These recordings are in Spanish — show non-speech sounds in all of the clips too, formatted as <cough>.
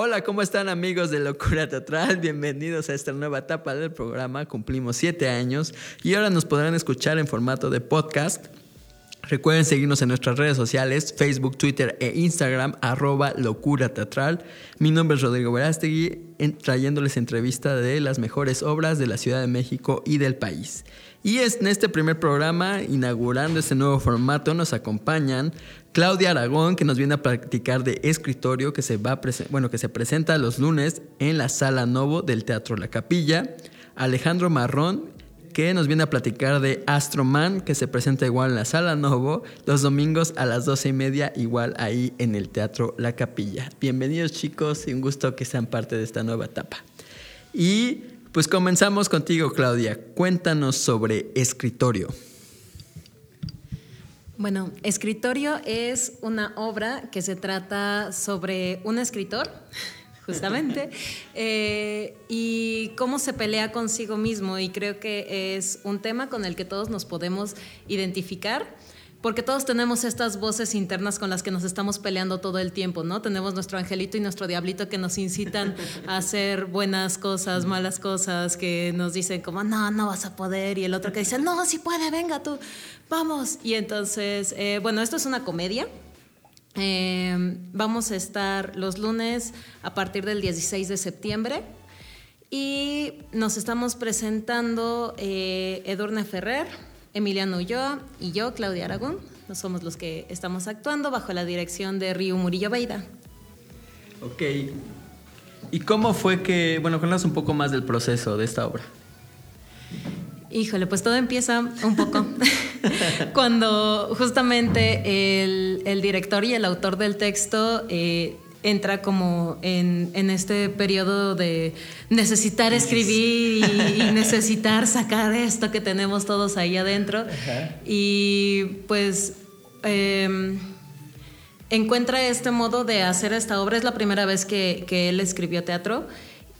Hola, ¿cómo están amigos de Locura Teatral? Bienvenidos a esta nueva etapa del programa. Cumplimos siete años y ahora nos podrán escuchar en formato de podcast. Recuerden seguirnos en nuestras redes sociales, Facebook, Twitter e Instagram, arroba locura teatral. Mi nombre es Rodrigo Verástegui, trayéndoles entrevista de las mejores obras de la Ciudad de México y del país. Y en este primer programa, inaugurando este nuevo formato, nos acompañan Claudia Aragón, que nos viene a practicar de escritorio, que se, va bueno, que se presenta los lunes en la Sala Novo del Teatro La Capilla. Alejandro Marrón, que nos viene a platicar de Astroman, que se presenta igual en la Sala Novo, los domingos a las doce y media, igual ahí en el Teatro La Capilla. Bienvenidos chicos y un gusto que sean parte de esta nueva etapa. Y pues comenzamos contigo, Claudia. Cuéntanos sobre escritorio. Bueno, Escritorio es una obra que se trata sobre un escritor, justamente, <laughs> eh, y cómo se pelea consigo mismo. Y creo que es un tema con el que todos nos podemos identificar porque todos tenemos estas voces internas con las que nos estamos peleando todo el tiempo, ¿no? Tenemos nuestro angelito y nuestro diablito que nos incitan a hacer buenas cosas, malas cosas, que nos dicen como, no, no vas a poder, y el otro que dice, no, sí puede, venga tú, vamos. Y entonces, eh, bueno, esto es una comedia. Eh, vamos a estar los lunes a partir del 16 de septiembre. Y nos estamos presentando eh, Edurne Ferrer, Emiliano Ulloa y yo, Claudia Aragón. No somos los que estamos actuando bajo la dirección de Río Murillo Beida. Ok. ¿Y cómo fue que, bueno, cuéntanos un poco más del proceso de esta obra? Híjole, pues todo empieza un poco <laughs> <laughs> cuando justamente el, director y el autor del texto eh, entra como en, este periodo de necesitar escribir y, <laughs> necesitar sacar esto que tenemos todos ahí adentro. Y pues em, encuentra este modo de hacer esta obra. Es la primera vez que, que él escribió teatro.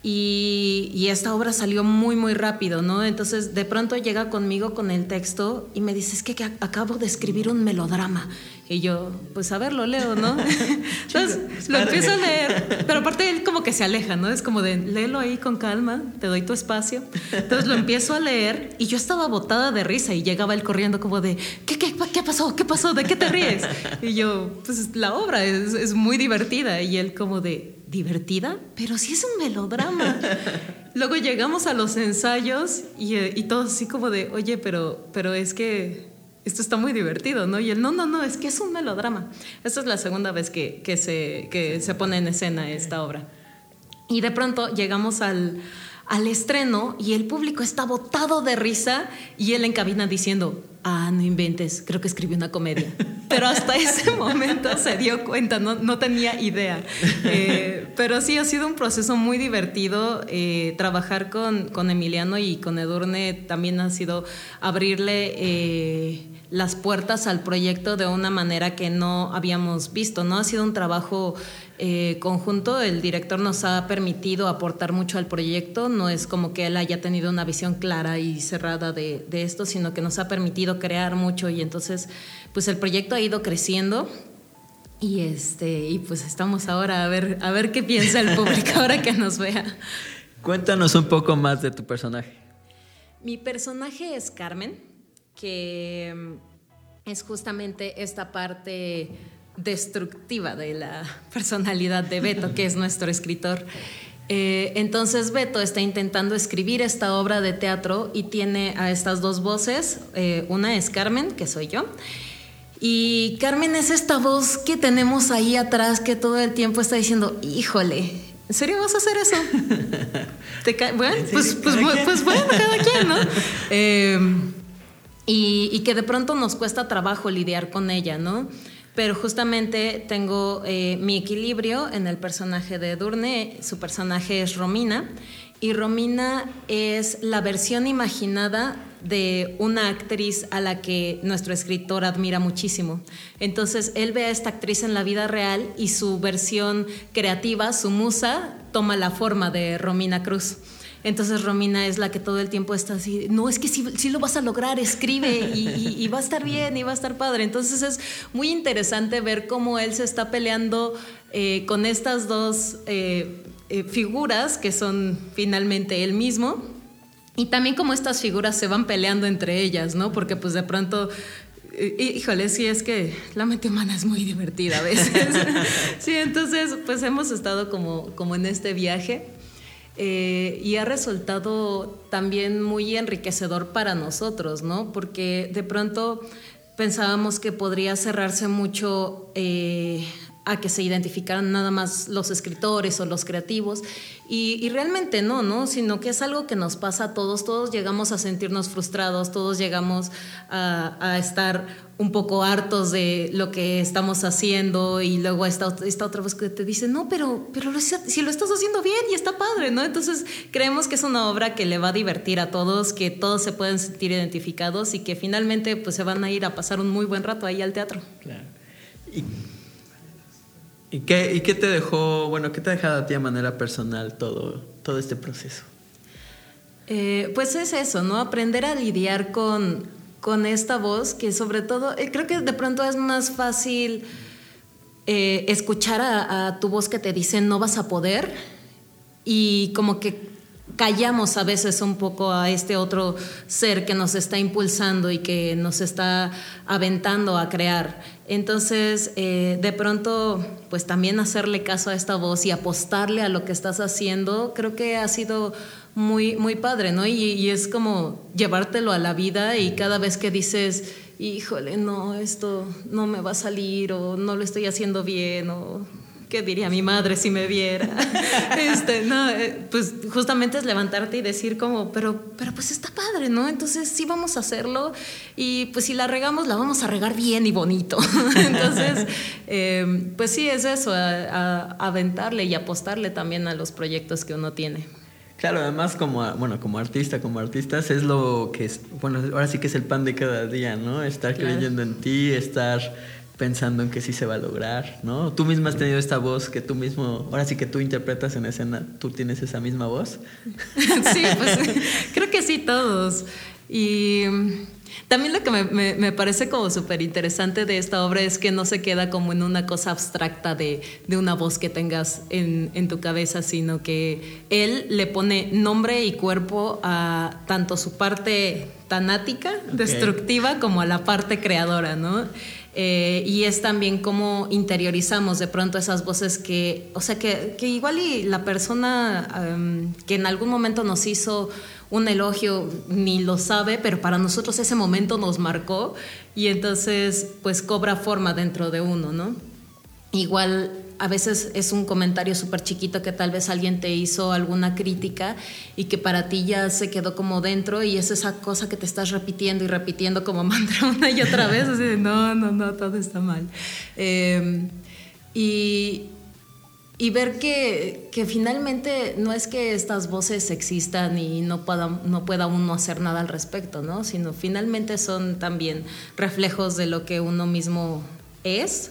Y, y, esta obra salió muy, muy rápido, ¿no? Entonces, de pronto llega conmigo con el texto y me dice, es que, que acabo de escribir un melodrama. Y yo, pues a ver, lo leo, ¿no? <laughs> Entonces lo empiezo a leer, pero aparte él como que se aleja, ¿no? Es como de, léelo ahí con calma, te doy tu espacio. Entonces lo empiezo a leer y yo estaba botada de risa y llegaba él corriendo como de, ¿qué, qué, qué pasó? ¿Qué pasó? ¿De qué te ríes? Y yo, pues la obra es, es muy divertida. Y él como de, ¿divertida? Pero sí es un melodrama. <laughs> Luego llegamos a los ensayos y, y todos así como de, oye, pero, pero es que esto está muy divertido, ¿no? Y él, no, no, no, es que es un melodrama. Esta es la segunda vez que, que, se, que se pone en escena esta obra. Y de pronto llegamos al, al estreno y el público está botado de risa y él en cabina diciendo, ah, no inventes, creo que escribió una comedia. <laughs> Pero hasta ese momento se dio cuenta, no, no tenía idea. Eh, pero sí, ha sido un proceso muy divertido. Eh, trabajar con, con, Emiliano y con Edurne también ha sido abrirle... Eh, las puertas al proyecto de una manera que no habíamos visto, ¿no? Ha sido un trabajo eh, conjunto, el director nos ha permitido aportar mucho al proyecto, no es como que él haya tenido una visión clara y cerrada de, esto, sino que nos ha permitido crear mucho y entonces pues el proyecto ha ido creciendo y este y pues estamos ahora a ver a ver qué piensa el público ahora que nos vea. <laughs> Cuéntanos un poco más de tu personaje. Mi personaje es Carmen que mm, es justamente esta parte destructiva de la <laughs> personalidad de Beto, que es nuestro escritor. Eh, entonces Beto está intentando escribir esta obra de teatro y tiene a estas dos voces. Eh, una es Carmen, que soy yo. Y Carmen es esta voz que tenemos ahí atrás que todo el tiempo está diciendo, híjole, ¿en serio vas a hacer eso? <laughs> bueno, pues, pues, pues, bueno, cada quien, ¿no? <laughs> Eh, y, que de pronto nos cuesta trabajo lidiar con ella, ¿no? Pero justamente tengo eh, mi equilibrio en el personaje de Durne, su personaje es Romina, y Romina es la versión imaginada de una actriz a la que nuestro escritor admira muchísimo. Entonces, él ve a esta actriz en la vida real y su versión creativa, su musa, toma la forma de Romina Cruz. Entonces Romina es la que todo el tiempo está así, no, es que sí, lo vas a lograr, escribe y, va a estar bien y va a estar padre. Entonces es muy interesante ver cómo él se está peleando eh, con estas dos eh, figuras que son finalmente él mismo. Y también como estas figuras se van peleando entre ellas, ¿no? Porque pues de pronto Híjole, sí, es que la mente humana es muy divertida a veces. <laughs> sí, entonces, pues hemos estado como, como en este viaje eh, y ha resultado también muy enriquecedor para nosotros, ¿no? Porque de pronto pensábamos que podría cerrarse mucho eh, a que se identificaran nada más los escritores o los creativos. Y, realmente no, ¿no? Sino que es algo que nos pasa a todos. Todos llegamos a sentirnos frustrados, todos llegamos a, estar un poco hartos de lo que estamos haciendo y luego esta, esta otra voz que te dice, no, pero, pero si lo estás haciendo bien y está padre, ¿no? Entonces creemos que es una obra que le va a divertir a todos, que todos se pueden sentir identificados y que finalmente pues se van a ir a pasar un muy buen rato ahí al teatro. Claro. Y ¿Y qué, ¿Y qué te dejó, bueno, qué te ha dejado a ti de manera personal todo, todo este proceso? Eh, pues es eso, ¿no? Aprender a lidiar con, con esta voz, que sobre todo, eh, creo que de pronto es más fácil eh, escuchar a, a, tu voz que te dice no vas a poder y como que callamos a veces un poco a este otro ser que nos está impulsando y que nos está aventando a crear. Entonces, eh, de pronto, pues también hacerle caso a esta voz y apostarle a lo que estás haciendo, creo que ha sido muy, muy padre, ¿no? Y, y es como llevártelo a la vida y cada vez que dices, híjole, no, esto no me va a salir o no lo estoy haciendo bien o ¿qué diría mi madre si me viera? <laughs> este, no, eh, pues justamente es levantarte y decir como, pero, pero pues está padre, ¿no? Entonces sí vamos a hacerlo y pues si la regamos, la vamos a regar bien y bonito. <laughs> Entonces, <laughs> em, pues sí, es eso, aventarle y apostarle también a los proyectos que uno tiene. Claro, además como, bueno, como artista, como artistas es lo que es, bueno, ahora sí que es el pan de cada día, ¿no? Estar creyendo en ti, estar pensando en que sí se va a lograr, ¿no? Tú misma has tenido esta voz que tú mismo, ahora sí que tú interpretas en escena, ¿tú tienes esa misma voz? <laughs> sí, pues <laughs> creo que sí todos. Y también lo que me, parece como súper interesante de esta obra es que no se queda como en una cosa abstracta de, una voz que tengas en, tu cabeza, sino que él le pone nombre y cuerpo a tanto su parte tanática, destructiva, como a la parte creadora, ¿no? Eh, y es también cómo interiorizamos de pronto esas voces que, o sea, que, que igual y la persona em, que en algún momento nos hizo un elogio ni lo sabe, pero para nosotros ese momento nos marcó y entonces pues cobra forma dentro de uno, ¿no? Igual a veces es un comentario súper chiquito que tal vez alguien te hizo alguna crítica y que para ti ya se quedó como dentro y es esa cosa que te estás repitiendo y repitiendo como <laughs> mantra una y otra vez, así de no, no, no, todo está mal. Em, y, y, ver que, que, finalmente no es que estas voces existan y no pueda, no pueda uno hacer nada al respecto, ¿no? sino finalmente son también reflejos de lo que uno mismo es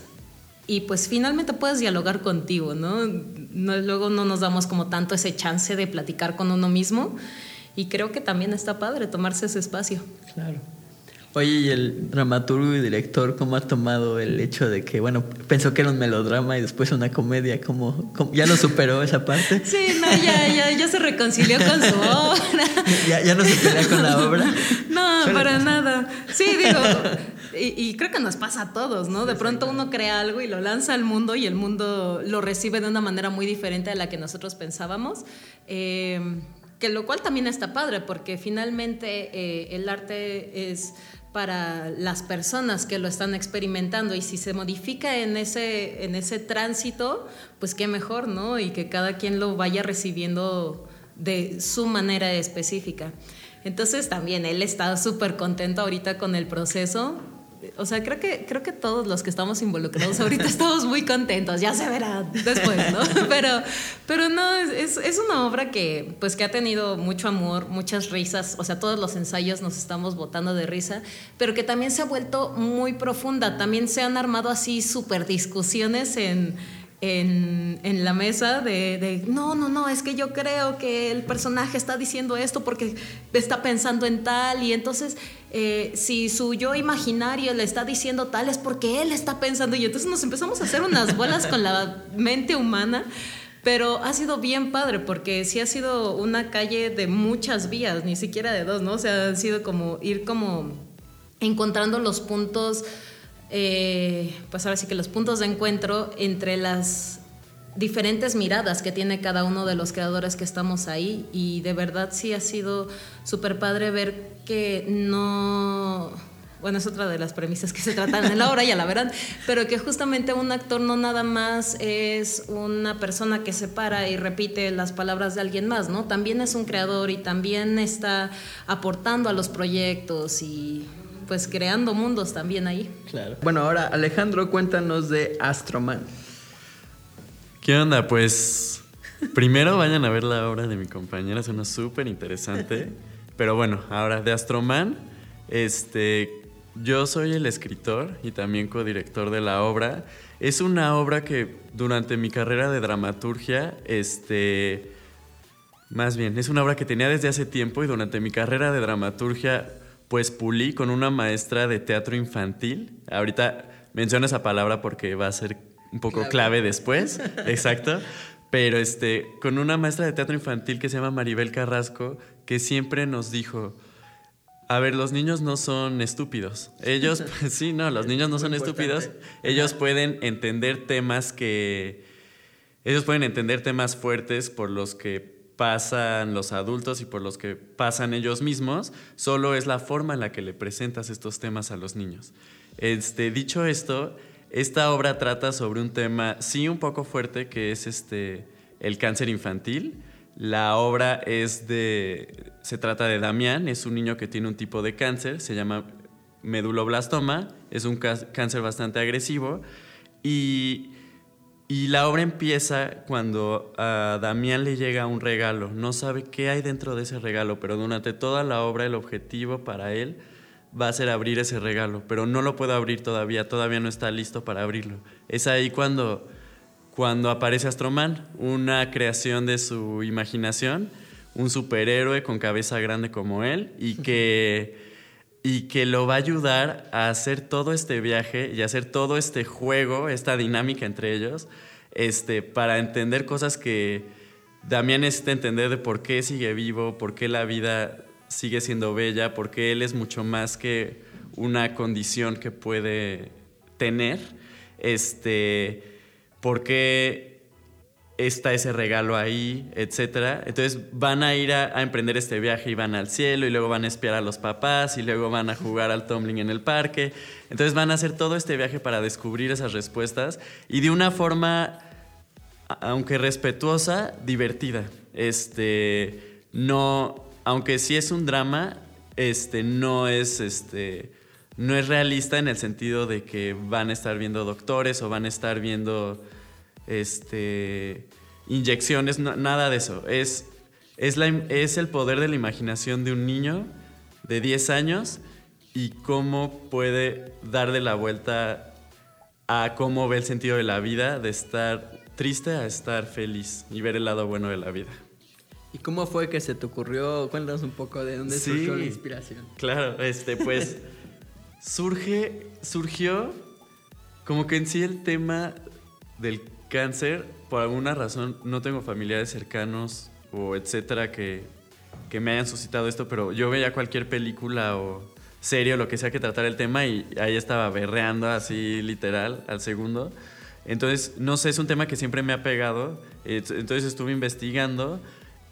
y pues finalmente puedes dialogar contigo, ¿no? Luego no nos damos como tanto ese chance de platicar con uno mismo y creo que también está padre tomarse ese espacio. Claro. Oye, ¿y el dramaturgo y director cómo ha tomado el hecho de que, bueno, pensó que era un melodrama y después una comedia? ¿Cómo, ya lo superó esa parte? <laughs> Sí, no, ya, ya, ya se reconcilió con su obra. <laughs> ¿Ya, ya no se pelea con la obra? <laughs> No, para nada. Sí, digo, y, creo que nos pasa a todos, ¿no? De pronto uno crea algo y lo lanza al mundo y el mundo lo recibe de una manera muy diferente a la que nosotros pensábamos. Eh, que lo cual también está padre, porque finalmente eh, el arte es para las personas que lo están experimentando y si se modifica en ese, en ese tránsito, pues qué mejor, ¿no? Y que cada quien lo vaya recibiendo de su manera específica. Entonces también él está súper contento ahorita con el proceso o sea, creo que, creo que todos los que estamos involucrados ahorita <laughs> estamos muy contentos, ya se verá después, ¿no? <laughs> Pero, pero no, es, es, una obra que, pues, que ha tenido mucho amor, muchas risas, o sea, todos los ensayos nos estamos botando de risa, pero que también se ha vuelto muy profunda, también se han armado así súper discusiones en en, la mesa de, no, no, no, es que yo creo que el personaje está diciendo esto porque está pensando en tal y entonces eh, si su yo imaginario le está diciendo tal es porque él está pensando y entonces nos empezamos a hacer unas bolas con la mente humana. Pero ha sido bien padre porque sí ha sido una calle de muchas vías, ni siquiera de dos, ¿no? O sea, ha sido como ir como encontrando los puntos eh, pues ahora sí que los puntos de encuentro entre las diferentes miradas que tiene cada uno de los creadores que estamos ahí y de verdad sí ha sido súper padre ver que no bueno, es otra de las premisas que se tratan en la obra, ya la verán, pero que justamente un actor no nada más es una persona que se para y repite las palabras de alguien más, ¿no? También es un creador y también está aportando a los proyectos y pues creando mundos también ahí. Claro. Bueno, ahora Alejandro, cuéntanos de Astroman. ¿Qué onda? Pues primero vayan a ver la obra de mi compañera, suena súper interesante. <laughs> Pero bueno, ahora de Astroman, este, yo soy el escritor y también codirector de la obra. Es una obra que durante mi carrera de dramaturgia, este, más bien, es una obra que tenía desde hace tiempo y durante mi carrera de dramaturgia pues pulí con una maestra de teatro infantil. Ahorita menciono esa palabra porque va a ser un poco clave, después, <laughs> exacto. Pero este, con una maestra de teatro infantil que se llama Maribel Carrasco, que siempre nos dijo, a ver, los niños no son estúpidos. Ellos, <laughs> pues, sí, no, los niños no son estúpidos. Ellos pueden entender temas que... Ellos pueden entender temas fuertes por los que pasan los adultos y por los que pasan ellos mismos, solo es la forma en la que le presentas estos temas a los niños. Este, dicho esto, esta obra trata sobre un tema sí un poco fuerte que es este, el cáncer infantil. La obra es de, se trata de Damián, es un niño que tiene un tipo de cáncer, se llama meduloblastoma, es un cáncer bastante agresivo y y la obra empieza cuando a Damián le llega un regalo. No sabe qué hay dentro de ese regalo, pero durante toda la obra el objetivo para él va a ser abrir ese regalo, pero no lo puede abrir todavía, todavía no está listo para abrirlo. Es ahí cuando, cuando aparece Astroman, una creación de su imaginación, un superhéroe con cabeza grande como él y que <laughs> y que lo va a ayudar a hacer todo este viaje y hacer todo este juego, esta dinámica entre ellos, este, para entender cosas que Damián necesita entender de por qué sigue vivo, por qué la vida sigue siendo bella, por qué él es mucho más que una condición que puede tener, este, por qué está ese regalo ahí, etcétera. Entonces van a ir a, emprender este viaje y van al cielo y luego van a espiar a los papás y luego van a jugar al tumbling en el parque. Entonces van a hacer todo este viaje para descubrir esas respuestas y de una forma, aunque respetuosa, divertida. Este, no, aunque sí es un drama, este, no es, este, no es realista en el sentido de que van a estar viendo doctores o van a estar viendo este, inyecciones, nada de eso. Es, es, la, es el poder de la imaginación de un niño de 10 años y cómo puede darle la vuelta a cómo ve el sentido de la vida, de estar triste a estar feliz y ver el lado bueno de la vida. ¿Y cómo fue que se te ocurrió? Cuéntanos un poco de dónde surgió la inspiración. Claro, este, pues <laughs> surge, surgió como que en sí el tema del Cáncer, por alguna razón, no tengo familiares cercanos o etcétera que, que me hayan suscitado esto, pero yo veía cualquier película o serie o lo que sea que tratara el tema y ahí estaba berreando así literal al segundo. Entonces, no sé, es un tema que siempre me ha pegado. Entonces estuve investigando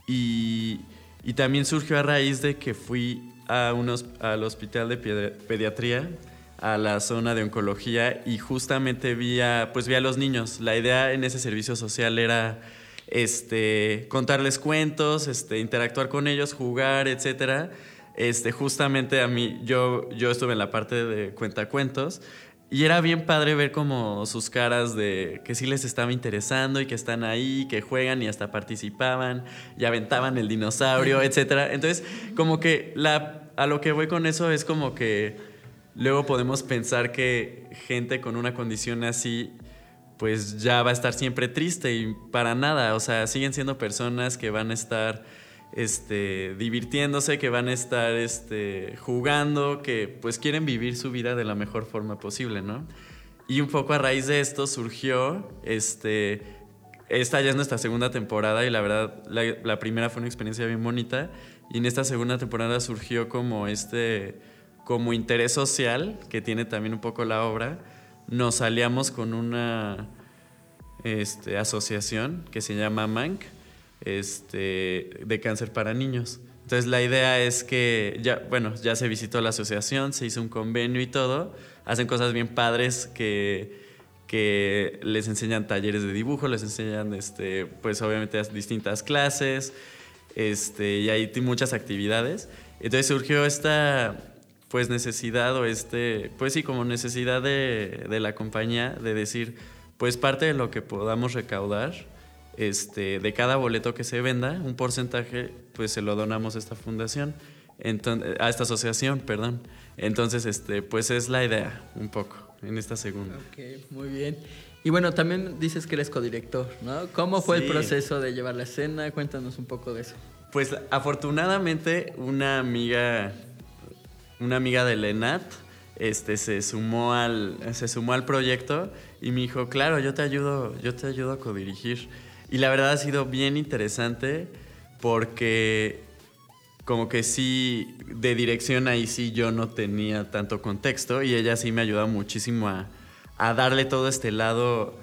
y, y también surgió a raíz de que fui a unos, al hospital de pediatría a la zona de oncología y justamente vi a, pues vi a los niños. La idea en ese servicio social era este, contarles cuentos, este, interactuar con ellos, jugar, etc. Este, justamente a mí, yo, yo estuve en la parte de cuentacuentos y era bien padre ver como sus caras de que sí les estaba interesando y que están ahí, que juegan y hasta participaban y aventaban el dinosaurio, etc. Entonces, como que la, a lo que voy con eso es como que luego podemos pensar que gente con una condición así pues ya va a estar siempre triste y para nada, o sea, siguen siendo personas que van a estar este, divirtiéndose, que van a estar este, jugando, que pues quieren vivir su vida de la mejor forma posible, ¿no? Y un poco a raíz de esto surgió, este, esta ya es nuestra segunda temporada y la verdad la, la primera fue una experiencia bien bonita y en esta segunda temporada surgió como este, como interés social que tiene también un poco la obra. Nos aliamos con una este, asociación que se llama MANC, este, de cáncer para niños. Entonces la idea es que ya, bueno, ya se visitó la asociación, se hizo un convenio y todo. Hacen cosas bien padres que, les enseñan talleres de dibujo, les enseñan, este, pues obviamente distintas clases, y hay muchas actividades. Entonces surgió esta, pues necesidad o este, pues sí, como necesidad de, de la compañía de decir, pues parte de lo que podamos recaudar este, de cada boleto que se venda, un porcentaje, pues se lo donamos a esta fundación, a esta asociación, perdón. Entonces, este, pues es la idea, un poco, en esta segunda. Ok, muy bien. Y bueno, también dices que eres codirector, ¿no? ¿Cómo fue el proceso de llevar la escena? Cuéntanos un poco de eso. Pues afortunadamente una amiga, una amiga de Lenat, este, se sumó al, se sumó al proyecto y me dijo, claro, yo te ayudo, yo te ayudo a codirigir. Y la verdad ha sido bien interesante porque como que sí, de dirección ahí sí yo no tenía tanto contexto y ella sí me ayudó muchísimo a, darle todo este lado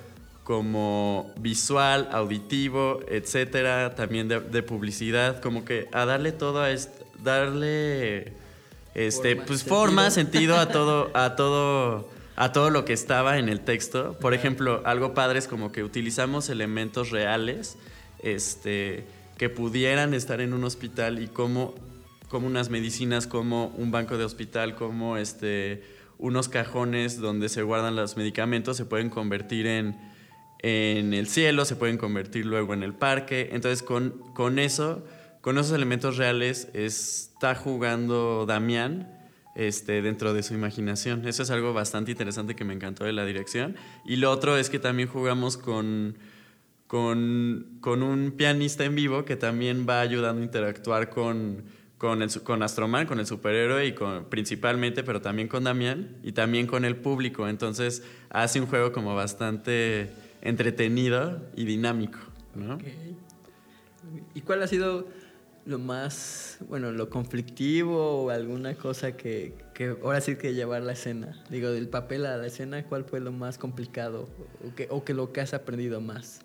como visual, auditivo, etcétera, también de, publicidad, como que a darle todo a darle este forma, pues sentido. forma, sentido a todo <laughs> a todo a todo lo que estaba en el texto. Por ejemplo, algo padre es como que utilizamos elementos reales este, que pudieran estar en un hospital y como, como unas medicinas, como un banco de hospital, como este, unos cajones donde se guardan los medicamentos, se pueden convertir en, en el cielo, se pueden convertir luego en el parque. Entonces, con, con eso, con esos elementos reales, está jugando Damián este, dentro de su imaginación. Eso es algo bastante interesante que me encantó de la dirección. Y lo otro es que también jugamos con, con, con un pianista en vivo que también va ayudando a interactuar con, con, el, con Astroman, con el superhéroe y principalmente, pero también con Damián y también con el público. Entonces hace un juego como bastante entretenido y dinámico. ¿Y cuál ha sido lo más, bueno, lo conflictivo o alguna cosa que, que, ahora sí que llevar la escena? Digo, del papel a la escena, ¿cuál fue lo más complicado o que, o que lo que has aprendido más?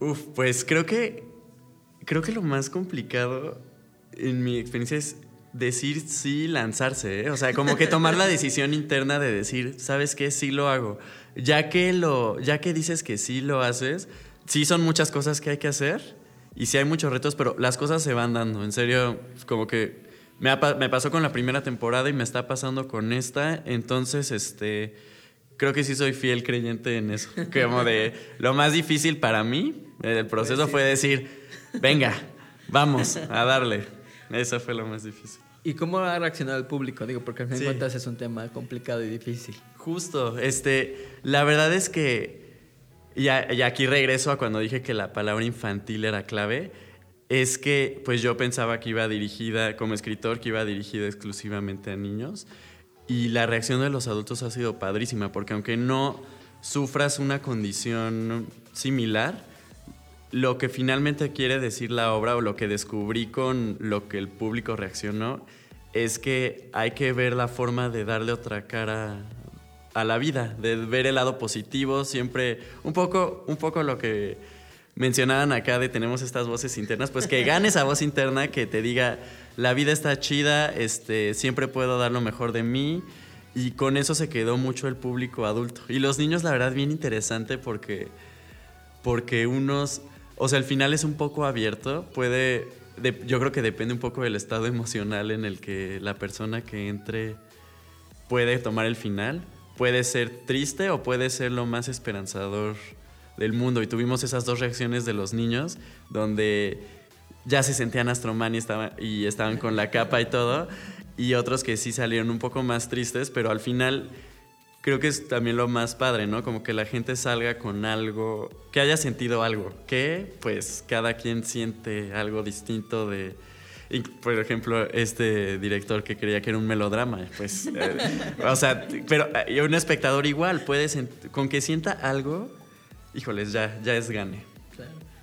Uf, pues creo que, creo que lo más complicado en mi experiencia es decir sí, lanzarse, ¿eh? o sea, como que tomar la decisión interna de decir, ¿sabes qué? Sí lo hago. Ya que lo, ya que dices que sí lo haces, sí son muchas cosas que hay que hacer y sí hay muchos retos, pero las cosas se van dando. En serio, como que me, me pasó con la primera temporada y me está pasando con esta. Entonces, este, creo que sí soy fiel creyente en eso. <laughs> Como de lo más difícil para mí, el proceso pues fue decir, venga, vamos a darle. Eso fue lo más difícil. ¿Y cómo ha reaccionado el público? Digo, porque al fin de cuentas es un tema complicado y difícil. Justo, este, la verdad es que y, aquí regreso a cuando dije que la palabra infantil era clave. Es que pues yo pensaba que iba dirigida, como escritor, que iba dirigida exclusivamente a niños. Y la reacción de los adultos ha sido padrísima, porque aunque no sufras una condición similar, lo que finalmente quiere decir la obra o lo que descubrí con lo que el público reaccionó es que hay que ver la forma de darle otra cara a la vida, de ver el lado positivo, siempre un poco, un poco lo que mencionaban acá de tenemos estas voces internas, pues que <laughs> gane esa voz interna que te diga, la vida está chida, este, siempre puedo dar lo mejor de mí. Y con eso se quedó mucho el público adulto. Y los niños, la verdad, bien interesante porque, porque unos, o sea, el final es un poco abierto, puede, yo creo que depende un poco del estado emocional en el que la persona que entre puede tomar el final puede ser triste o puede ser lo más esperanzador del mundo. Y tuvimos esas dos reacciones de los niños, donde ya se sentían Astroman y, y estaban con la capa y todo, y otros que sí salieron un poco más tristes, pero al final creo que es también lo más padre, ¿no? Como que la gente salga con algo, que haya sentido algo, que pues cada quien siente algo distinto de... por ejemplo, este director que creía que era un melodrama, pues, eh, o sea, pero eh, un espectador igual puede, con que sienta algo, híjoles, ya, ya es gane.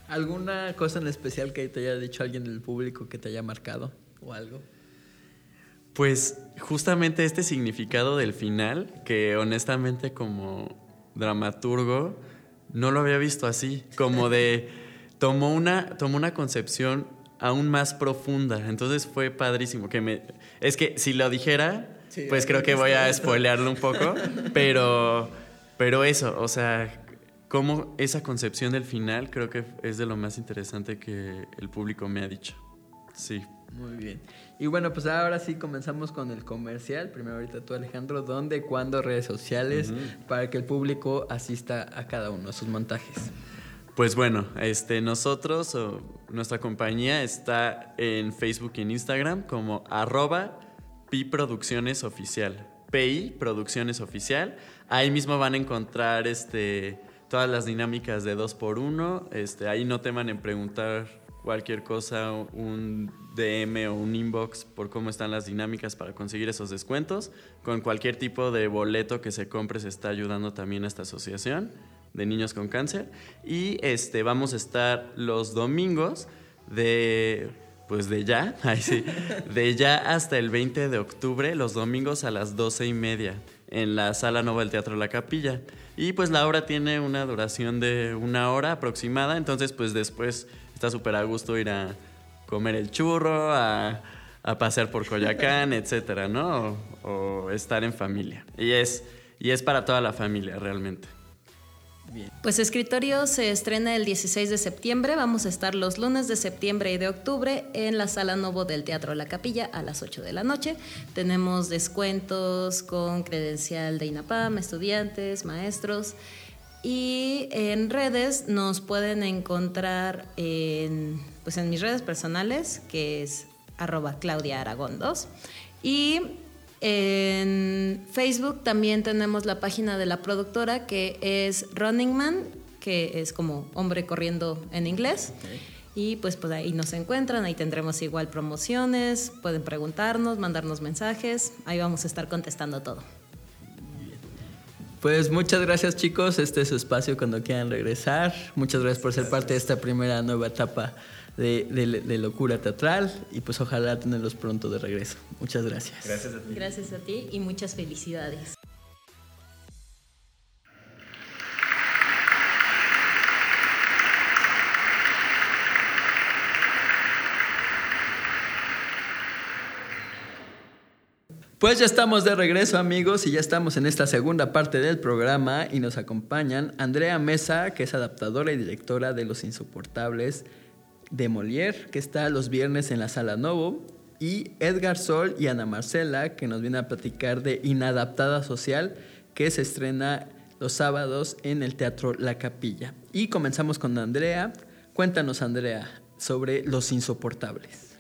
¿Alguna cosa en especial que te haya dicho alguien del público que te haya marcado o algo? Pues justamente este significado del final, que honestamente como dramaturgo no lo había visto así, como de tomó una, tomó una concepción aún más profunda, entonces fue padrísimo, que me, es que si lo dijera, pues creo que voy a spoilearlo un poco, <laughs> pero, pero eso, o sea, como esa concepción del final creo que es de lo más interesante que el público me ha dicho, sí. Muy bien. Y bueno, pues ahora sí comenzamos con el comercial. Primero ahorita tú Alejandro, ¿dónde, cuándo, redes sociales para que el público asista a cada uno de sus montajes? Pues bueno, este, nosotros nuestra compañía está en Facebook y en Instagram como arroba Pi Producciones Oficial. PI Producciones Oficial. Ahí mismo van a encontrar este, todas las dinámicas de 2x1. Este, ahí no teman en preguntar cualquier cosa, un DM o un inbox por cómo están las dinámicas para conseguir esos descuentos. Con cualquier tipo de boleto que se compre se está ayudando también a esta asociación de niños con cáncer. Y este, vamos a estar los domingos de pues de ya, <laughs> sí, de ya hasta el 20 de octubre, los domingos a las 12 y media, en la Sala Nova del Teatro La Capilla. Y pues la obra tiene una duración de una hora aproximada, entonces pues después está súper a gusto ir a comer el churro, a, pasear por Coyacán, <laughs> etcétera, ¿no? O, estar en familia. Y es, y es para toda la familia realmente. Pues Escritorio se estrena el 16 de septiembre. Vamos a estar los lunes de septiembre y de octubre en la Sala Novo del Teatro La Capilla a las 8 de la noche. Tenemos descuentos con credencial de INAPAM, estudiantes, maestros. Y en redes nos pueden encontrar en, pues en mis redes personales, que es arroba Claudia Aragón 2. Y en Facebook también tenemos la página de la productora que es Running Man, que es como hombre corriendo en inglés. Y pues, pues ahí nos encuentran, ahí tendremos igual promociones, pueden preguntarnos, mandarnos mensajes, ahí vamos a estar contestando todo. Pues muchas gracias chicos, este es su espacio cuando quieran regresar. Muchas gracias por ser parte de esta primera nueva etapa de, de, locura teatral y pues ojalá tenerlos pronto de regreso. Muchas gracias. Gracias a ti. Gracias a ti y muchas felicidades. Pues ya estamos de regreso amigos y ya estamos en esta segunda parte del programa y nos acompañan Andrea Mesa, que es adaptadora y directora de Los Insoportables de Molière, que está los viernes en la Sala Novo, y Edgar Sol y Ana Marcela, que nos viene a platicar de Inadaptada Social, que se estrena los sábados en el Teatro La Capilla. Y comenzamos con Andrea. Cuéntanos, Andrea, sobre Los Insoportables.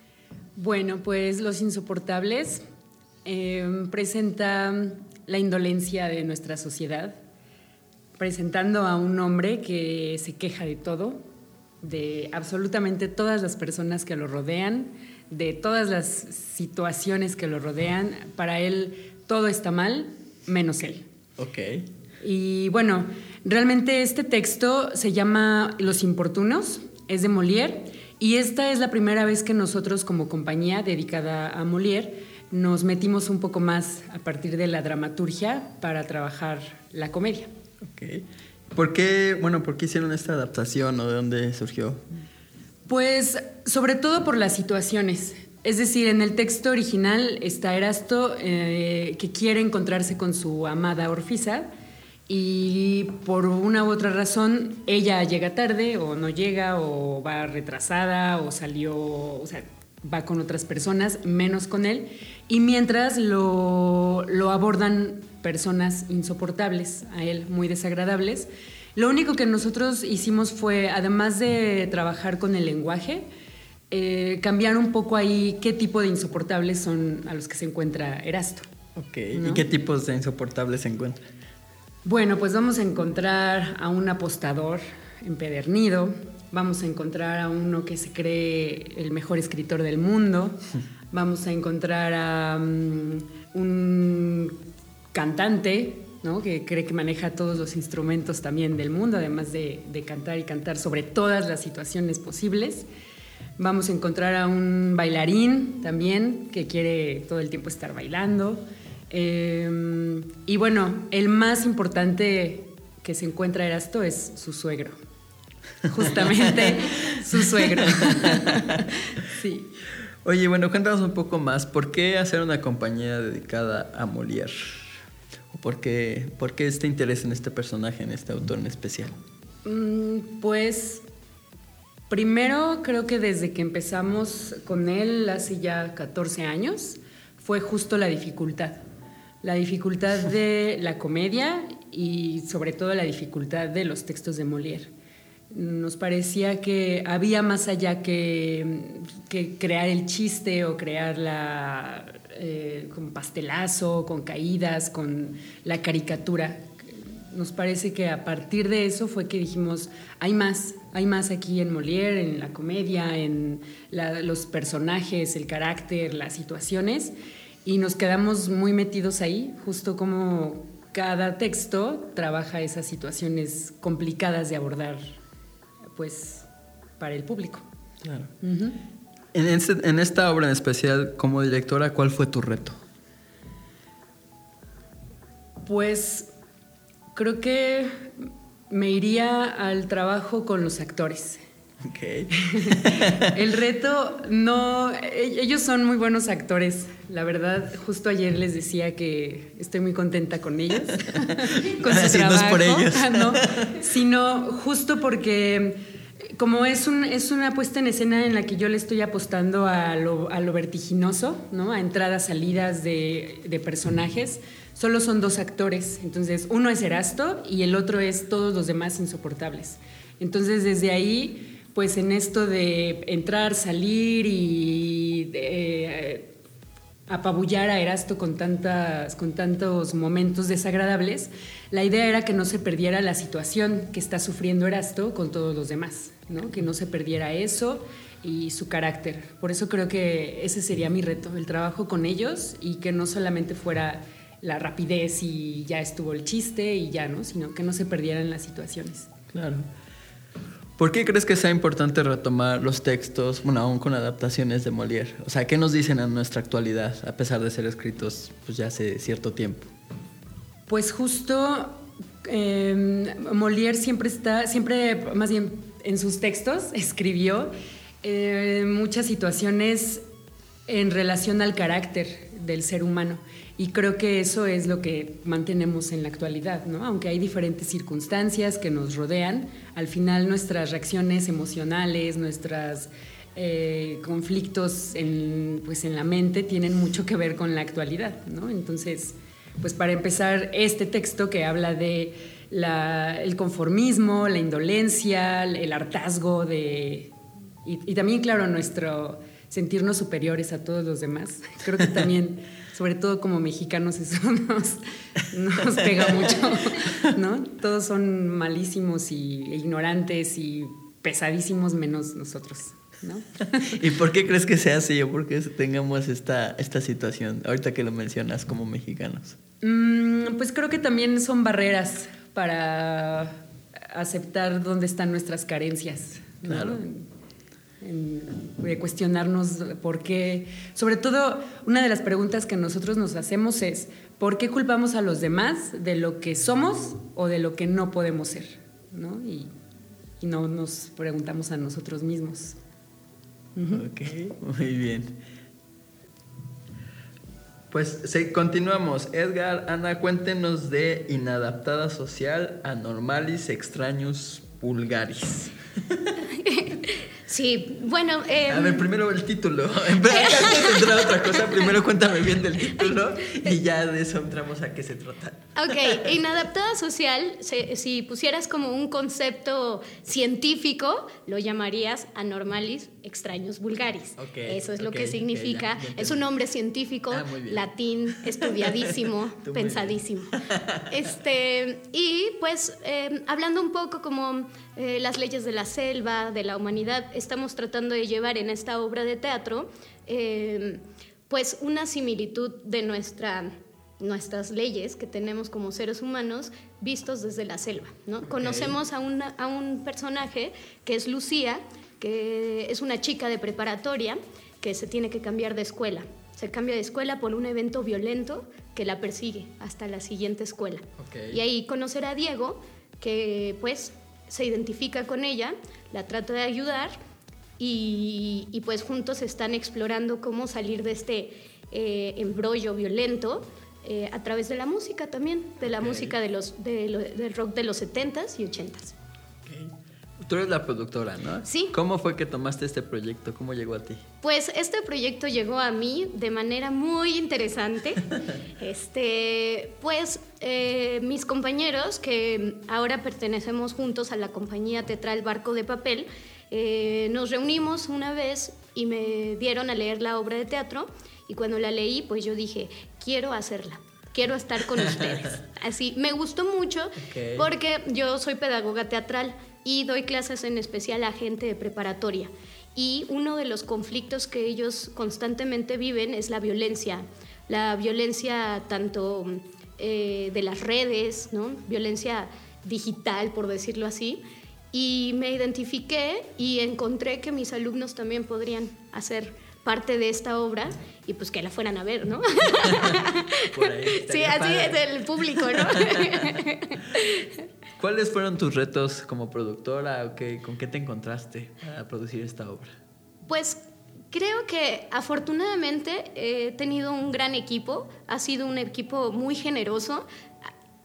Bueno, pues Los Insoportables Em, presenta la indolencia de nuestra sociedad, presentando a un hombre que se queja de todo, de absolutamente todas las personas que lo rodean, de todas las situaciones que lo rodean. Para él todo está mal, menos él. Ok. Y bueno, realmente este texto se llama Los Importunos, es de Molière, y esta es la primera vez que nosotros como compañía dedicada a Molière nos metimos un poco más a partir de la dramaturgia para trabajar la comedia. Okay. ¿Por qué, bueno, por qué hicieron esta adaptación o de dónde surgió? Pues sobre todo por las situaciones. Es decir, en el texto original está Erasto eh, que quiere encontrarse con su amada Orfisa y por una u otra razón ella llega tarde o no llega o va retrasada o salió, o sea, va con otras personas, menos con él, y mientras lo, lo abordan personas insoportables a él, muy desagradables. Lo único que nosotros hicimos fue, además de trabajar con el lenguaje, eh, cambiar un poco ahí qué tipo de insoportables son a los que se encuentra Erasto. Ok, ¿y qué tipos de insoportables se encuentran? Bueno, pues vamos a encontrar a un apostador empedernido, vamos a encontrar a uno que se cree el mejor escritor del mundo, <laughs> vamos a encontrar a um, un cantante, ¿no? que cree que maneja todos los instrumentos también del mundo, además de, de cantar y cantar sobre todas las situaciones posibles. Vamos a encontrar a un bailarín también que quiere todo el tiempo estar bailando. Eh, y bueno, el más importante que se encuentra Erasto es su suegro. Justamente <laughs> su suegro. <laughs> sí. Oye, bueno, cuéntanos un poco más. ¿Por qué hacer una compañía dedicada a Molière? ¿Por qué, ¿Por qué este interés en este personaje, en este autor en especial? Mm, pues primero creo que desde que empezamos con él hace ya 14 años fue justo la dificultad. La dificultad <laughs> de la comedia y sobre todo la dificultad de los textos de Molière. Nos parecía que había más allá que, que crear el chiste o crear la, eh, con pastelazo, con caídas, con la caricatura. Nos parece que a partir de eso fue que dijimos, hay más, hay más aquí en Molière, en la comedia, en los personajes, el carácter, las situaciones, y nos quedamos muy metidos ahí, justo como cada texto trabaja esas situaciones complicadas de abordar, pues, para el público. Claro. Este, en, esta obra en especial, como directora, ¿cuál fue tu reto? Pues creo que me iría al trabajo con los actores. Okay. <laughs> el reto, no, e, ellos son muy buenos actores. La verdad, justo ayer les decía que estoy muy contenta con ellos, <laughs> con su trabajo. No es por ellos. no, sino justo porque como es, un, es una puesta en escena en la que yo le estoy apostando a lo, a lo vertiginoso, ¿no? a entradas, salidas de, de, personajes, solo son dos actores. Entonces, uno es Erasto y el otro es todos los demás insoportables. Entonces, desde ahí, pues en esto de entrar, salir y eh, apabullar a Erasto con, tantas, con tantos momentos desagradables, la idea era que no se perdiera la situación que está sufriendo Erasto con todos los demás, ¿no? que no se perdiera eso y su carácter. Por eso creo que ese sería mi reto, el trabajo con ellos y que no solamente fuera la rapidez y ya estuvo el chiste y ya, ¿no? sino que no se perdieran las situaciones. Claro. ¿Por qué crees que sea importante retomar los textos, bueno, aún con adaptaciones de Molière? O sea, ¿qué nos dicen en nuestra actualidad, a pesar de ser escritos pues, ya hace cierto tiempo? Pues justo eh, Molière siempre está, siempre, más bien en sus textos, <laughs> escribió eh, muchas situaciones en relación al carácter del ser humano. Y creo que eso es lo que mantenemos en la actualidad, ¿no? Aunque hay diferentes circunstancias que nos rodean, al final nuestras reacciones emocionales, nuestros eh, conflictos en, pues en la mente tienen mucho que ver con la actualidad, ¿no? Entonces, pues para empezar, este texto que habla de el conformismo, la indolencia, el hartazgo de... Y, y también, claro, nuestro sentirnos superiores a todos los demás. Creo que también <laughs> sobre todo como mexicanos eso <laughs> nos, nos <laughs> pega mucho, ¿no? Todos son malísimos y ignorantes y pesadísimos menos nosotros. ¿No? ¿Y por qué crees que sea así o por qué tengamos esta, esta situación, ahorita que lo mencionas como mexicanos? Mm, pues creo que también son barreras para aceptar dónde están nuestras carencias. Claro de cuestionarnos por qué. Sobre todo, una de las preguntas que nosotros nos hacemos es, ¿por qué culpamos a los demás de lo que somos o de lo que no podemos ser? ¿no? Y, no nos preguntamos a nosotros mismos. Ok, muy bien. Pues sí, continuamos. Edgar, Ana, cuéntenos de Inadaptada Social, Anormalis Extraños Vulgaris. <laughs> Sí, bueno. Eh, a ver, primero el título. <laughs> Antes de entrar a otra cosa, primero cuéntame bien del título y ya de eso entramos a qué se trata. Ok, inadaptada social, si pusieras como un concepto científico, lo llamarías anormalis extraños vulgaris. eso es lo que significa. es un nombre científico, ah, latín, estudiadísimo, <laughs> pensadísimo. Este, y pues eh, hablando un poco como eh, las leyes de la selva, de la humanidad, estamos tratando de llevar en esta obra de teatro eh, pues una similitud de nuestra, nuestras leyes que tenemos como seres humanos vistos desde la selva. ¿no? Conocemos a, a un personaje que es Lucía, que es una chica de preparatoria que se tiene que cambiar de escuela. Se cambia de escuela por un evento violento que la persigue hasta la siguiente escuela. Y ahí conocerá a Diego, que pues se identifica con ella, la trata de ayudar y, pues juntos están explorando cómo salir de este eh, embrollo violento eh, a través de la música también, de la música de los, del rock de los 70s y 80s. Tú eres la productora, ¿no? Sí. ¿Cómo fue que tomaste este proyecto? ¿Cómo llegó a ti? Pues este proyecto llegó a mí de manera muy interesante. <laughs> este, pues eh, mis compañeros, que ahora pertenecemos juntos a la compañía teatral Barco de Papel, eh, nos reunimos una vez y me dieron a leer la obra de teatro y cuando la leí, pues yo dije, quiero hacerla quiero estar con ustedes. <laughs> Así, me gustó mucho porque yo soy pedagoga teatral y doy clases en especial a gente de preparatoria. Y uno de los conflictos que ellos constantemente viven es la violencia, la violencia tanto eh, de las redes, ¿no? violencia digital, por decirlo así. Y me identifiqué y encontré que mis alumnos también podrían hacer parte de esta obra y pues que la fueran a ver, ¿no? <laughs> sí, así es el público, ¿no? <laughs> ¿Cuáles fueron tus retos como productora o qué, con qué te encontraste para producir esta obra? Pues creo que afortunadamente he tenido un gran equipo, ha sido un equipo muy generoso,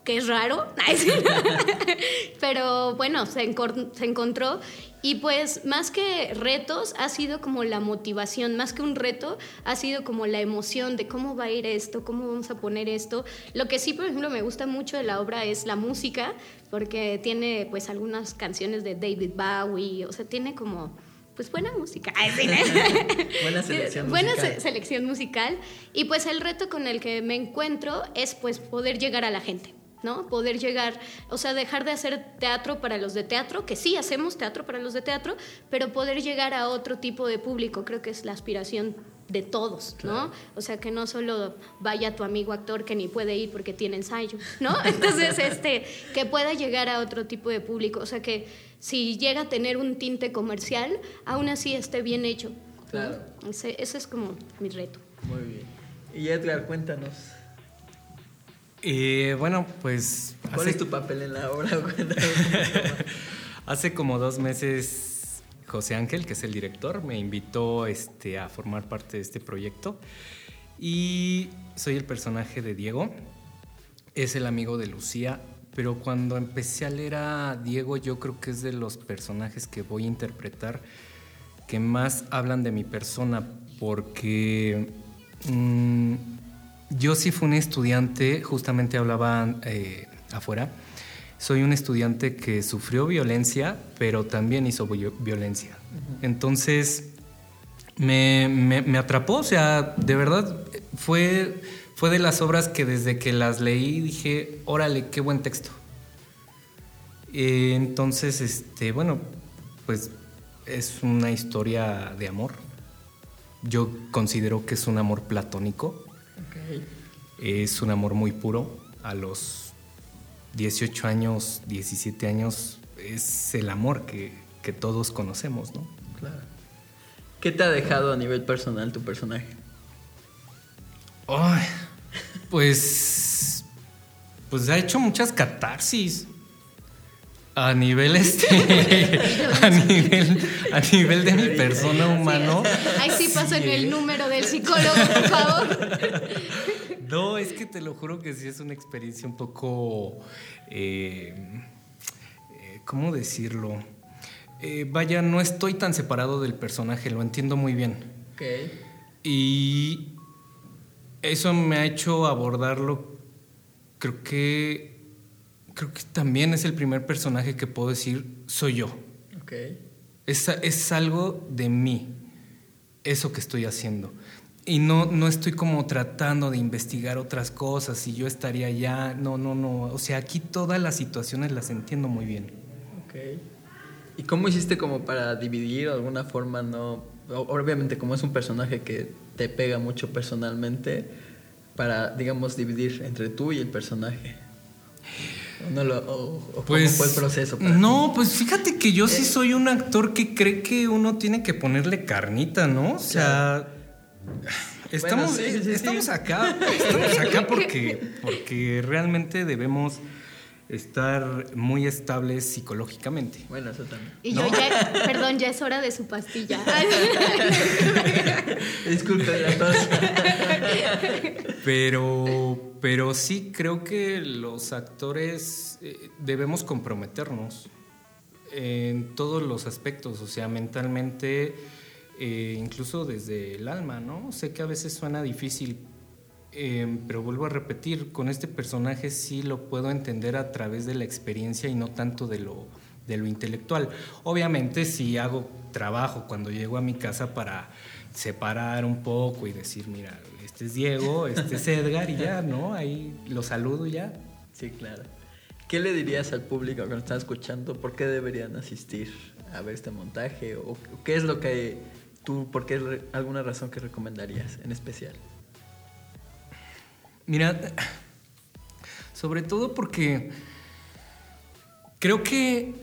que es raro, <laughs> pero bueno, se, encontró y pues más que retos ha sido como la motivación, más que un reto ha sido como la emoción de cómo va a ir esto, cómo vamos a poner esto. Lo que sí, por ejemplo, me gusta mucho de la obra es la música, porque tiene pues algunas canciones de David Bowie, o sea, tiene como pues buena música. <laughs> buena selección buena selección musical. Y pues el reto con el que me encuentro es pues poder llegar a la gente. ¿No? Poder llegar, o sea, dejar de hacer teatro para los de teatro, que sí hacemos teatro para los de teatro, pero poder llegar a otro tipo de público, creo que es la aspiración de todos, ¿no? O sea, que no solo vaya tu amigo actor que ni puede ir porque tiene ensayo, ¿no? <laughs> Entonces, este, que pueda llegar a otro tipo de público, o sea, que si llega a tener un tinte comercial, aún así esté bien hecho. Claro. Ese, ese es como mi reto. Muy bien. Y Edgar, cuéntanos. Eh, bueno, pues... ¿Cuál es tu papel en la obra? <laughs> hace como dos meses José Ángel, que es el director, me invitó este, a formar parte de este proyecto. Y soy el personaje de Diego, es el amigo de Lucía, pero cuando empecé a leer a Diego yo creo que es de los personajes que voy a interpretar que más hablan de mi persona porque... Mm, yo sí fui un estudiante, justamente hablaba eh, afuera, soy un estudiante que sufrió violencia, pero también hizo violencia. Entonces, me, atrapó, o sea, de verdad, fue, fue de las obras que desde que las leí dije, órale, qué buen texto. entonces, este, bueno, pues es una historia de amor. Yo considero que es un amor platónico es un amor muy puro. A los 18 años, 17 años, es el amor que, todos conocemos, ¿no? Claro. ¿Qué te ha dejado a nivel personal tu personaje? pues. Pues ha hecho muchas catarsis. A nivel este. a nivel. A nivel de mi persona humano. Ahí sí pasan el número del psicólogo, por favor. <laughs> No, es que te lo juro que sí es una experiencia un poco. Eh, eh, ¿Cómo decirlo? eh, vaya, no estoy tan separado del personaje, lo entiendo muy bien. Ok. Y eso me ha hecho abordarlo, creo que, creo que también es el primer personaje que puedo decir, soy yo. Ok. Es, es algo de mí, eso que estoy haciendo. Y no, no estoy como tratando de investigar otras cosas, si yo estaría allá, no, no, no. O sea, aquí todas las situaciones las entiendo muy bien. Ok. ¿Y cómo hiciste como para dividir de alguna forma, no? Obviamente como es un personaje que te pega mucho personalmente, para, digamos, dividir entre tú y el personaje. ¿O no lo, o, o cómo Pues, fue el proceso? para No, pues fíjate que yo Eh. sí soy un actor que cree que uno tiene que ponerle carnita, ¿no? O sea, estamos, sí, sí, sí. estamos acá, estamos acá porque, porque realmente debemos estar muy estables psicológicamente. Bueno, eso también. Y yo ya, perdón, ya es hora de su pastilla. <laughs> <laughs> Disculpen a todos. Pero, pero sí creo que los actores eh, debemos comprometernos en todos los aspectos, o sea, mentalmente, eh, incluso desde el alma, ¿no? Sé que a veces suena difícil, eh, pero vuelvo a repetir, con este personaje sí lo puedo entender a través de la experiencia y no tanto de lo, de lo intelectual. Obviamente si hago trabajo cuando llego a mi casa para separar un poco y decir, mira, este es Diego, este es Edgar y ya, ¿no? Ahí lo saludo y ya. Sí, claro. ¿Qué le dirías al público que nos está escuchando? ¿Por qué deberían asistir a ver este montaje? ¿O qué es lo que tú, por qué alguna razón que recomendarías en especial? Mira, sobre todo porque creo que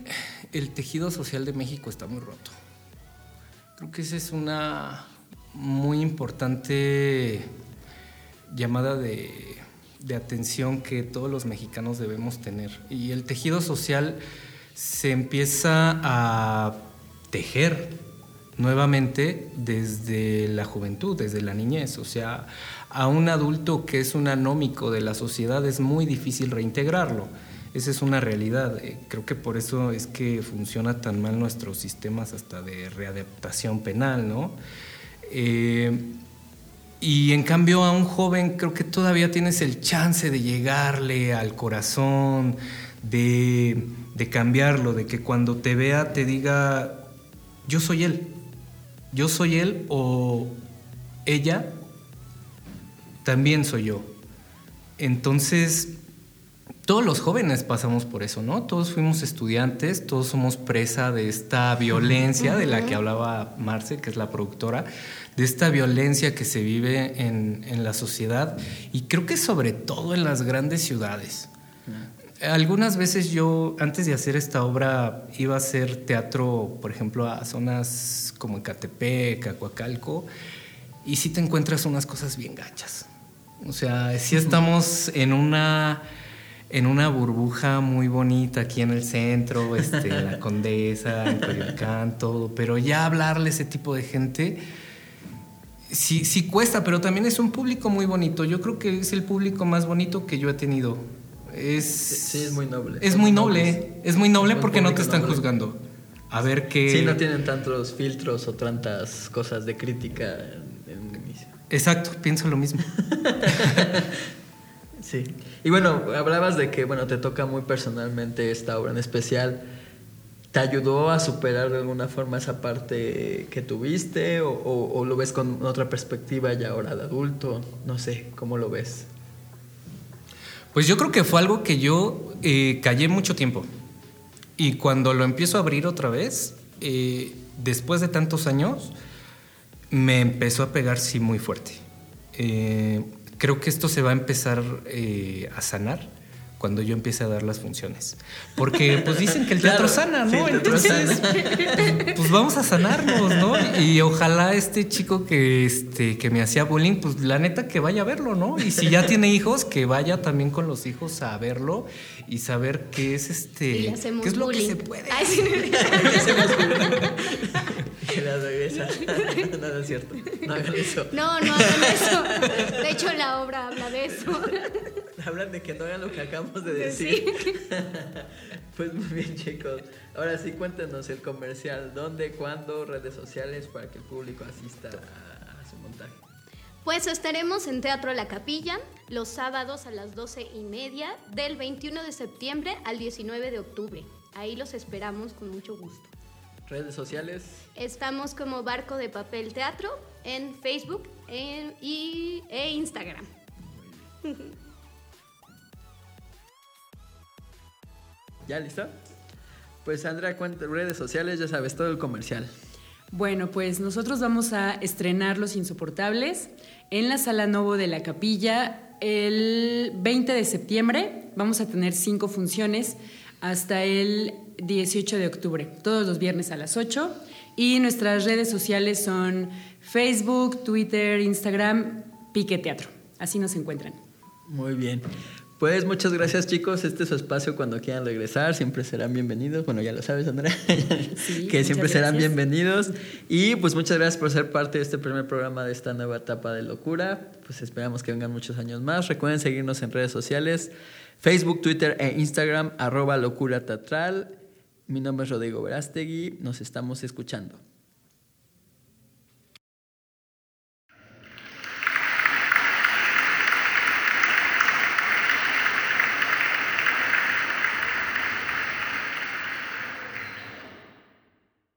el tejido social de México está muy roto. Creo que esa es una muy importante llamada de, de atención que todos los mexicanos debemos tener. Y el tejido social se empieza a tejer nuevamente desde la juventud, desde la niñez. O sea, a un adulto que es un anómico de la sociedad es muy difícil reintegrarlo. Esa es una realidad. Eh, Creo que por eso es que funciona tan mal nuestros sistemas hasta de readaptación penal, ¿no? Eh, y en cambio a un joven creo que todavía tienes el chance de llegarle al corazón, de, de cambiarlo, de que cuando te vea te diga, yo soy él, yo soy él o ella también soy yo. Entonces, todos los jóvenes pasamos por eso, ¿no? Todos fuimos estudiantes, todos somos presa de esta violencia de la que hablaba Marce, que es la productora, de esta violencia que se vive en, en la sociedad y creo que sobre todo en las grandes ciudades. Algunas veces yo, antes de hacer esta obra, iba a hacer teatro, por ejemplo, a zonas como Ecatepec, Acuacalco, y sí te encuentras unas cosas bien gachas. O sea, sí estamos en una, en una burbuja muy bonita aquí en el centro, este, la <laughs> Condesa, en Coyoacán, todo, pero ya hablarle a ese tipo de gente sí, sí cuesta, pero también es un público muy bonito. Yo creo que es el público más bonito que yo he tenido. Es, Sí, es muy noble. Es muy noble. Es muy noble Es porque no te están noble. juzgando. A ver qué. Sí, no tienen tantos filtros o tantas cosas de crítica Exacto, pienso lo mismo. <laughs> Sí. Y bueno, hablabas de que, bueno, te toca muy personalmente esta obra en especial. ¿Te ayudó a superar de alguna forma esa parte que tuviste o, o- o lo ves con otra perspectiva ya ahora de adulto? No sé, ¿cómo lo ves? Pues yo creo que fue algo que yo eh, callé mucho tiempo. Y cuando lo empiezo a abrir otra vez, eh, después de tantos años, me empezó a pegar sí muy fuerte. Eh, creo que esto se va a empezar eh, a sanar cuando yo empiece a dar las funciones. Porque pues dicen que el teatro Claro, sana, ¿no? Entonces, pues, pues vamos a sanarnos, ¿no? Y ojalá este chico que, este, que me hacía bullying, pues la neta que vaya a verlo, ¿no? Y si ya tiene hijos, que vaya también con los hijos a verlo y saber qué es este, Y le hacemos qué es lo bullying. que se puede. Ay, sí. <laughs> <laughs> No, no es cierto. No hagan eso. No, no hagan eso. De hecho, la obra habla de eso. <laughs> Hablan de que no hagan lo que acabamos de decir. pues muy bien, chicos. Ahora sí, cuéntenos el comercial. ¿Dónde, cuándo, redes sociales para que el público asista a? Pues estaremos en Teatro La Capilla los sábados a las 12 y media del 21 de septiembre al 19 de octubre. Ahí los esperamos con mucho gusto. ¿Redes sociales? Estamos como Barco de Papel Teatro en Facebook y, e Instagram. <laughs> ¿Ya listo? Pues Sandra, cuenta redes sociales, ya sabes, todo el comercial. Bueno, pues nosotros vamos a estrenar Los Insoportables en la Sala Novo de la Capilla el 20 de septiembre. Vamos a tener cinco funciones hasta el 18 de octubre, todos los viernes a las 8. Y nuestras redes sociales son Facebook, Twitter, Instagram, Pique Teatro. Así nos encuentran. Muy bien. Pues muchas gracias chicos, este es su espacio cuando quieran regresar, siempre serán bienvenidos, bueno ya lo sabes Andrea, <laughs> que siempre serán bienvenidos. Y pues muchas gracias por ser parte de este primer programa de esta nueva etapa de locura, pues esperamos que vengan muchos años más, recuerden seguirnos en redes sociales, Facebook, Twitter e Instagram, arroba locura teatral, mi nombre es Rodrigo Verástegui, nos estamos escuchando.